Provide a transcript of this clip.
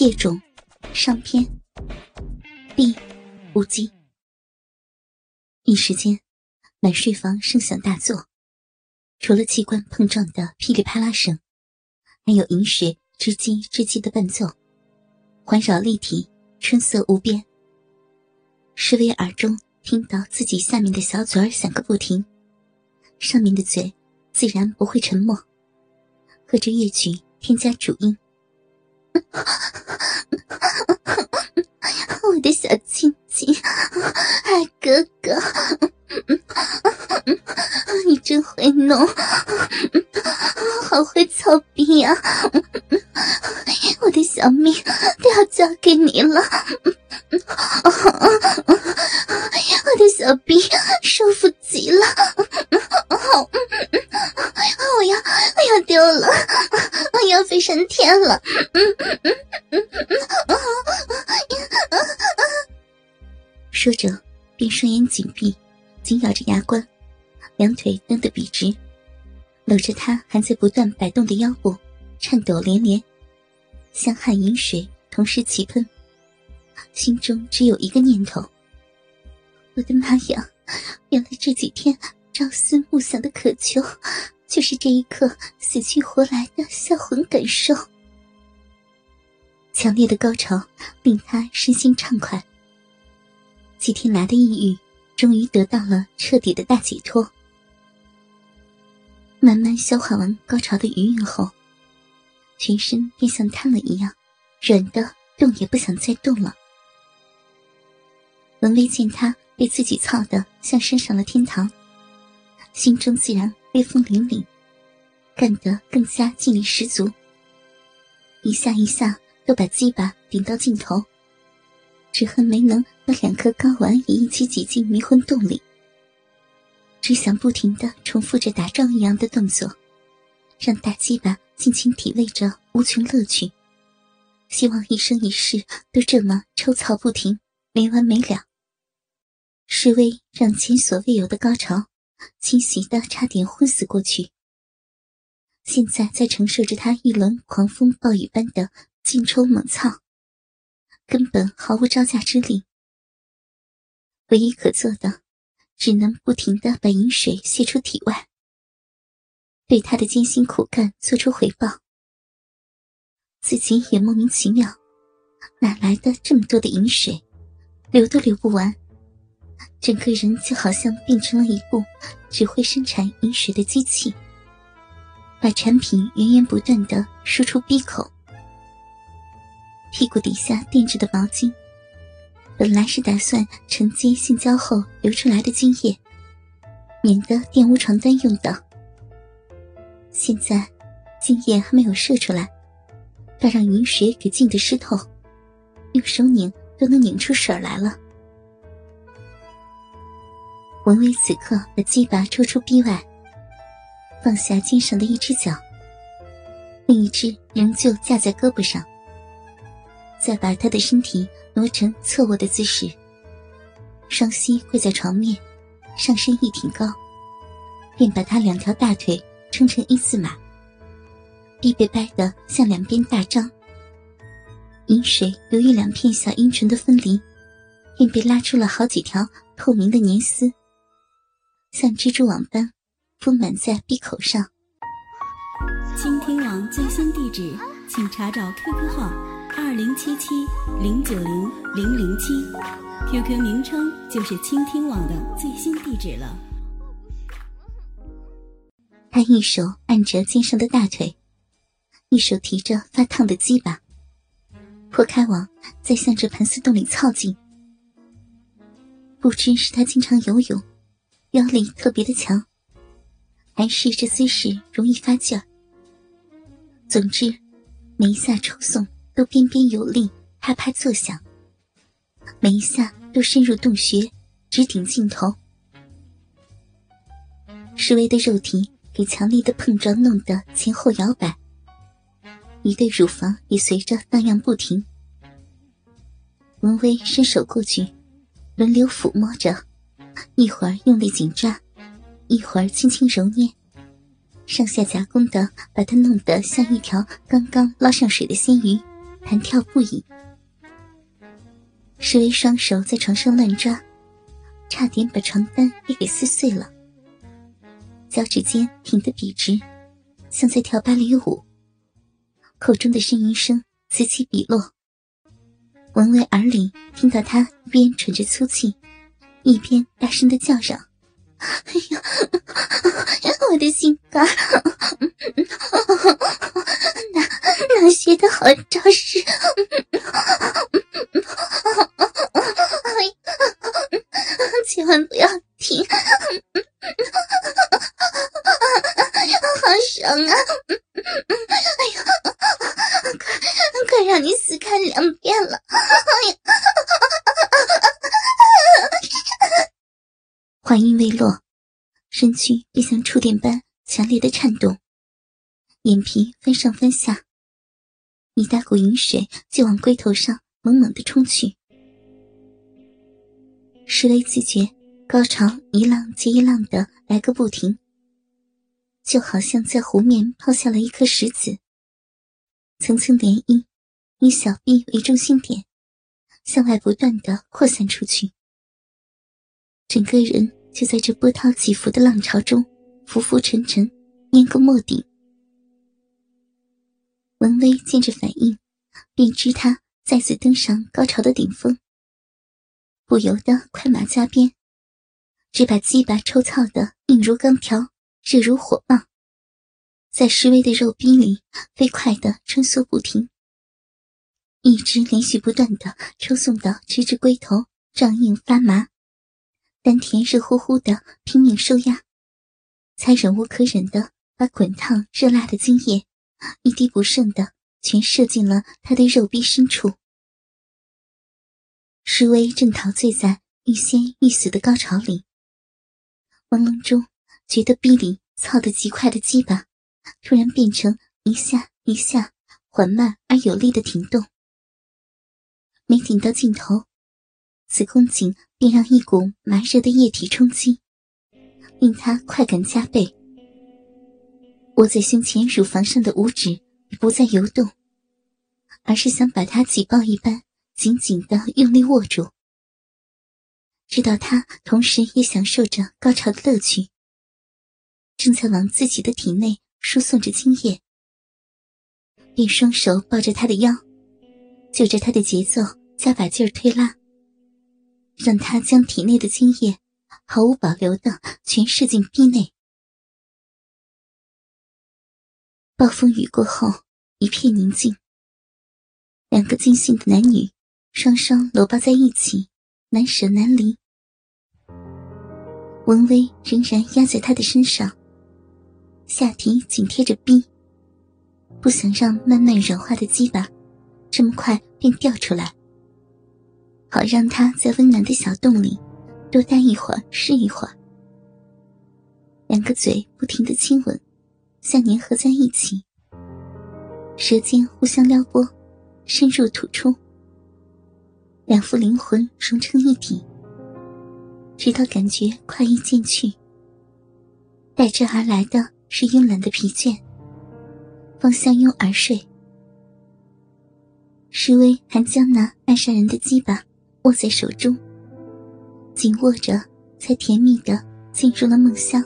借种上篇 B 五集。一时间，满睡房声响大作，除了器官碰撞的噼里啪啦声，还有饮水吱叽吱叽的伴奏，环绕立体，春色无边。施威耳中听到自己下面的小嘴儿响个不停，上面的嘴自然不会沉默，和着乐曲添加主音。我的小亲亲，爱哥哥，你真会弄，好会操逼啊！我的小命都要交给你了，我的小逼舒服极了，我要我要丢了，我要飞上天了！说着，便双眼紧闭，紧咬着牙关，两腿蹬得笔直，搂着他还在不断摆动的腰部，颤抖连连，香汗饮水同时齐喷，心中只有一个念头：我的妈呀！原来这几天朝思暮想的渴求，就是这一刻死去活来的销魂感受。强烈的高潮令他身心畅快。几天来的抑郁，终于得到了彻底的大解脱。慢慢消化完高潮的余韵后，全身便像瘫了一样，软的动也不想再动了。文威见他被自己操的像升上了天堂，心中自然威风凛凛，干得更加劲力十足，一下一下都把鸡巴顶到尽头。只恨没能把两颗睾丸也一起挤进迷魂洞里，只想不停的重复着打仗一样的动作，让大鸡巴尽情体味着无穷乐趣，希望一生一世都这么抽草不停，没完没了。示威让前所未有的高潮侵袭的差点昏死过去，现在在承受着他一轮狂风暴雨般的劲抽猛操。根本毫无招架之力，唯一可做的，只能不停的把饮水泄出体外，对他的艰辛苦干做出回报。自己也莫名其妙，哪来的这么多的饮水，流都流不完，整个人就好像变成了一部只会生产饮水的机器，把产品源源不断的输出闭口。屁股底下垫着的毛巾，本来是打算承接性交后流出来的精液，免得玷污床单用的。现在精液还没有射出来，倒让饮水给浸得湿透，用手拧都能拧出水来了。文威此刻把鸡巴抽出臂外，放下肩上的一只脚，另一只仍旧架在胳膊上。再把他的身体挪成侧卧的姿势，双膝跪在床面，上身一挺高，便把他两条大腿撑成一字马，臂被掰得向两边大张。饮水由于两片小阴唇的分离，便被拉出了好几条透明的黏丝，像蜘蛛网般铺满在闭口上。倾听网最新地址，请查找 QQ 号。二零七七零九零零零七，QQ 名称就是倾听网的最新地址了。他一手按着肩上的大腿，一手提着发烫的鸡巴，破开网，再向着盘丝洞里操进。不知是他经常游泳，腰力特别的强，还是这姿势容易发劲儿。总之，每一下抽送。都彬彬有力，啪啪作响。每一下都深入洞穴，直顶尽头。施威的肉体给强力的碰撞弄得前后摇摆，一对乳房也随着荡漾不停。文威伸手过去，轮流抚摸着，一会儿用力紧抓，一会儿轻轻揉捏，上下夹攻的把他弄得像一条刚刚捞上水的鲜鱼。弹跳不已。石威双手在床上乱抓，差点把床单也给撕碎了。脚趾间挺得笔直，像在跳芭蕾舞。口中的呻吟声此起彼落。文威耳里听到他一边喘着粗气，一边大声的叫嚷：“哎呀，我的心肝！那那些的好招式？千万不要停！好爽啊！哎呀，快快让你死看两遍了！哎呀！”话音未落，身躯便像触电般强烈的颤动，眼皮翻上翻下，一大股淫水就往龟头上猛猛的冲去。石雷自觉高潮一浪接一浪的来个不停，就好像在湖面抛下了一颗石子，层层涟漪以小臂为中心点，向外不断的扩散出去，整个人。就在这波涛起伏的浪潮中，浮浮沉沉，淹个没顶。文威见这反应，便知他再次登上高潮的顶峰，不由得快马加鞭，只把鸡巴抽操的硬如钢条，热如火棒，在施威的肉壁里飞快的穿梭不停，一直连续不断的抽送到直至龟头胀硬发麻。丹田热乎乎的，拼命收压，才忍无可忍的把滚烫热辣的精液一滴不剩的全射进了他的肉壁深处。施威正陶醉在欲仙欲死的高潮里，朦胧中觉得逼里操得极快的鸡巴，突然变成一下一下缓慢而有力的停动，没顶到尽头。子宫颈便让一股麻热的液体冲击，令他快感加倍。握在胸前乳房上的五指不再游动，而是想把他挤爆一般紧紧的用力握住。知道他同时也享受着高潮的乐趣，正在往自己的体内输送着精液，便双手抱着他的腰，就着他的节奏加把劲儿推拉。让他将体内的精液毫无保留的全射进壁内。暴风雨过后，一片宁静。两个尽兴的男女双双搂抱在一起，难舍难离。文威仍然压在他的身上，下体紧贴着壁，不想让慢慢软化的鸡巴这么快便掉出来。好让他在温暖的小洞里多待一会儿是一会儿。两个嘴不停的亲吻，像粘合在一起，舌尖互相撩拨，深入吐出，两副灵魂融成一体，直到感觉快意渐去，带之而来的是慵懒的疲倦，方相拥而睡。施威还将那爱上人的鸡巴。握在手中，紧握着，才甜蜜的进入了梦乡。